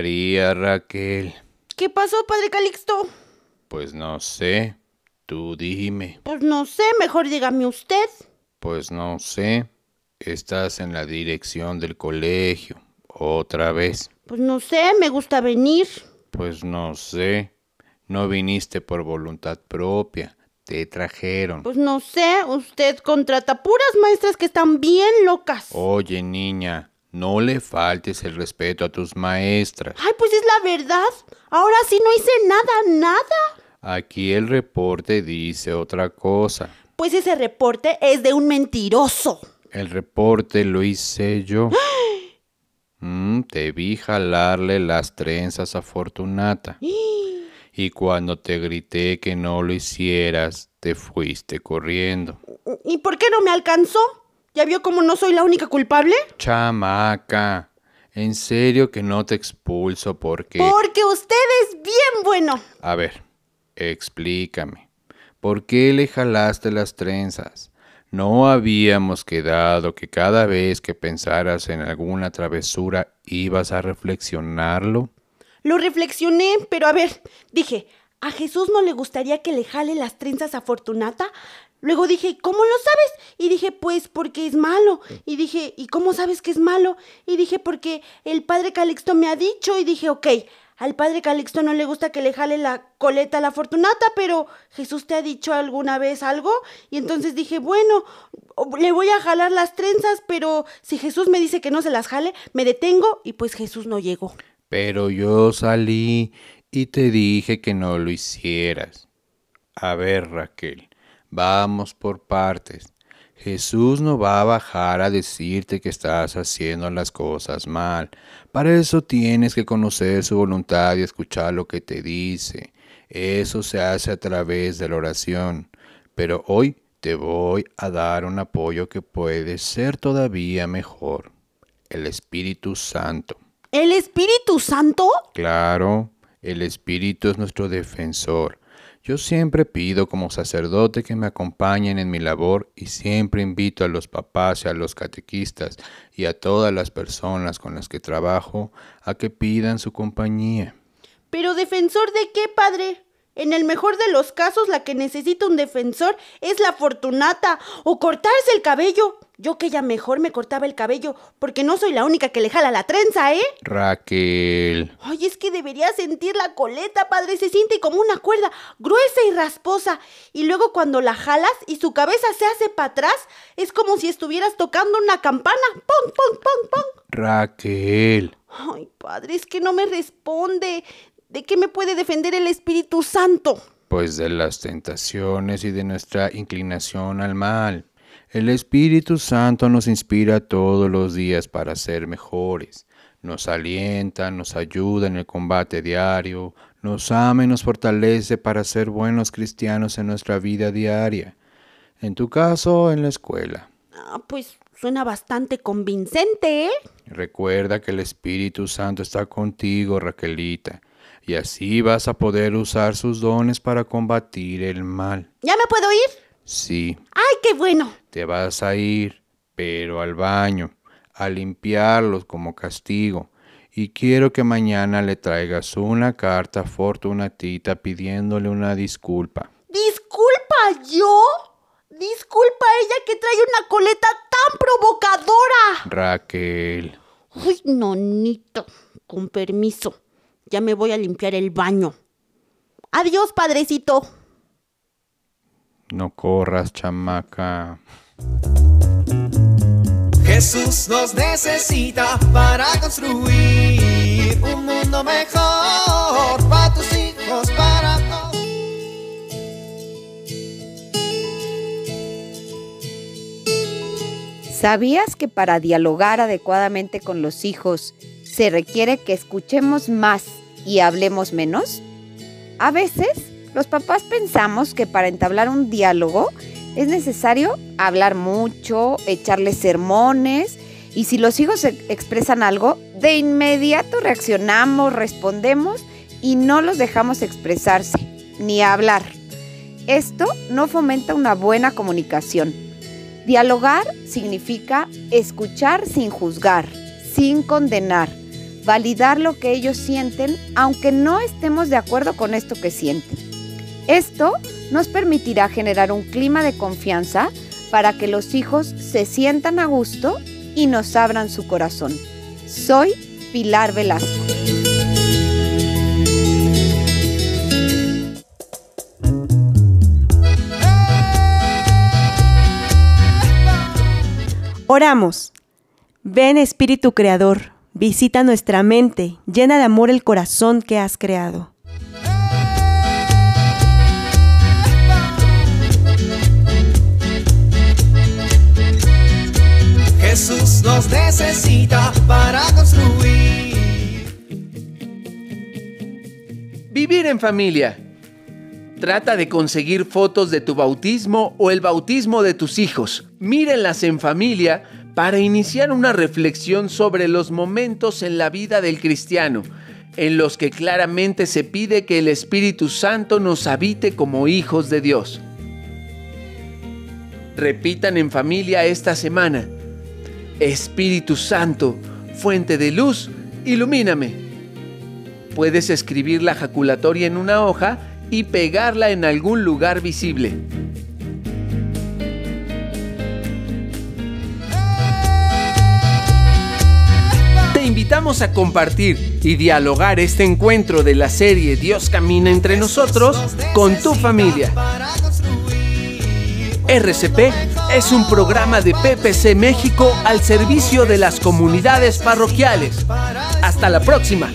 María Raquel. ¿Qué pasó, padre Calixto? Pues no sé. Tú dime. Pues no sé, mejor dígame usted. Pues no sé. Estás en la dirección del colegio. Otra vez. Pues no sé, me gusta venir. Pues no sé. No viniste por voluntad propia. Te trajeron. Pues no sé, usted contrata puras maestras que están bien locas. Oye, niña, no le faltes el respeto a tus maestras. Ay, pues es la verdad. Ahora sí no hice nada, nada. Aquí el reporte dice otra cosa. Pues ese reporte es de un mentiroso. El reporte lo hice yo. Mm, te vi jalarle las trenzas a Fortunata. Y cuando te grité que no lo hicieras, te fuiste corriendo. ¿Y por qué no me alcanzó? ¿Ya vio cómo no soy la única culpable? Chamaca, en serio que no te expulso porque... Porque usted es bien bueno. A ver, explícame. ¿Por qué le jalaste las trenzas? ¿No habíamos quedado que cada vez que pensaras en alguna travesura ibas a reflexionarlo? Lo reflexioné, pero a ver, dije, ¿a Jesús no le gustaría que le jale las trenzas a Fortunata? Luego dije, ¿cómo lo sabes? Y dije, pues porque es malo. Y dije, ¿y cómo sabes que es malo? Y dije, porque el padre Calixto me ha dicho. Y dije, ok, al padre Calixto no le gusta que le jale la coleta a la Fortunata, pero Jesús te ha dicho alguna vez algo. Y entonces dije, bueno, le voy a jalar las trenzas, pero si Jesús me dice que no se las jale, me detengo y pues Jesús no llegó. Pero yo salí y te dije que no lo hicieras. A ver, Raquel, vamos por partes. Jesús no va a bajar a decirte que estás haciendo las cosas mal. Para eso tienes que conocer su voluntad y escuchar lo que te dice. Eso se hace a través de la oración. Pero hoy te voy a dar un apoyo que puede ser todavía mejor. El Espíritu Santo. ¿El Espíritu Santo? Claro, el Espíritu es nuestro defensor. Yo siempre pido como sacerdote que me acompañen en mi labor y siempre invito a los papás y a los catequistas y a todas las personas con las que trabajo a que pidan su compañía. ¿Pero defensor de qué, padre? En el mejor de los casos, la que necesita un defensor es la Fortunata o cortarse el cabello. Yo que ya mejor me cortaba el cabello, porque no soy la única que le jala la trenza, ¿eh? Raquel. Ay, es que debería sentir la coleta, padre. Se siente como una cuerda, gruesa y rasposa. Y luego cuando la jalas y su cabeza se hace para atrás, es como si estuvieras tocando una campana. ¡Pum, pum, pum, pum! Raquel. Ay, padre, es que no me responde. ¿De qué me puede defender el Espíritu Santo? Pues de las tentaciones y de nuestra inclinación al mal. El Espíritu Santo nos inspira todos los días para ser mejores. Nos alienta, nos ayuda en el combate diario, nos ama y nos fortalece para ser buenos cristianos en nuestra vida diaria. En tu caso, en la escuela. Ah, pues suena bastante convincente, ¿eh? Recuerda que el Espíritu Santo está contigo, Raquelita y así vas a poder usar sus dones para combatir el mal. ¿Ya me puedo ir? Sí. ¡Ay, qué bueno! Te vas a ir, pero al baño, a limpiarlos como castigo. Y quiero que mañana le traigas una carta a Fortunatita pidiéndole una disculpa. ¿Disculpa yo? Disculpa ella que trae una coleta tan provocadora. Raquel. Uy, nonito, con permiso. Ya me voy a limpiar el baño. Adiós, padrecito. No corras, chamaca. Jesús nos necesita para construir un mundo mejor para tus hijos, para ¿Sabías que para dialogar adecuadamente con los hijos se requiere que escuchemos más y hablemos menos? A veces, los papás pensamos que para entablar un diálogo es necesario hablar mucho, echarles sermones y si los hijos expresan algo, de inmediato reaccionamos, respondemos y no los dejamos expresarse ni hablar. Esto no fomenta una buena comunicación. Dialogar significa escuchar sin juzgar, sin condenar, validar lo que ellos sienten aunque no estemos de acuerdo con esto que sienten. Esto nos permitirá generar un clima de confianza para que los hijos se sientan a gusto y nos abran su corazón. Soy Pilar Velasco. Oramos. Ven Espíritu Creador, visita nuestra mente, llena de amor el corazón que has creado. Jesús nos necesita para construir. Vivir en familia. Trata de conseguir fotos de tu bautismo o el bautismo de tus hijos. Mírenlas en familia para iniciar una reflexión sobre los momentos en la vida del cristiano, en los que claramente se pide que el Espíritu Santo nos habite como hijos de Dios. Repitan en familia esta semana. Espíritu Santo, fuente de luz, ilumíname. Puedes escribir la jaculatoria en una hoja y pegarla en algún lugar visible. Te invitamos a compartir y dialogar este encuentro de la serie Dios camina entre nosotros con tu familia. RCP es un programa de PPC México al servicio de las comunidades parroquiales. Hasta la próxima.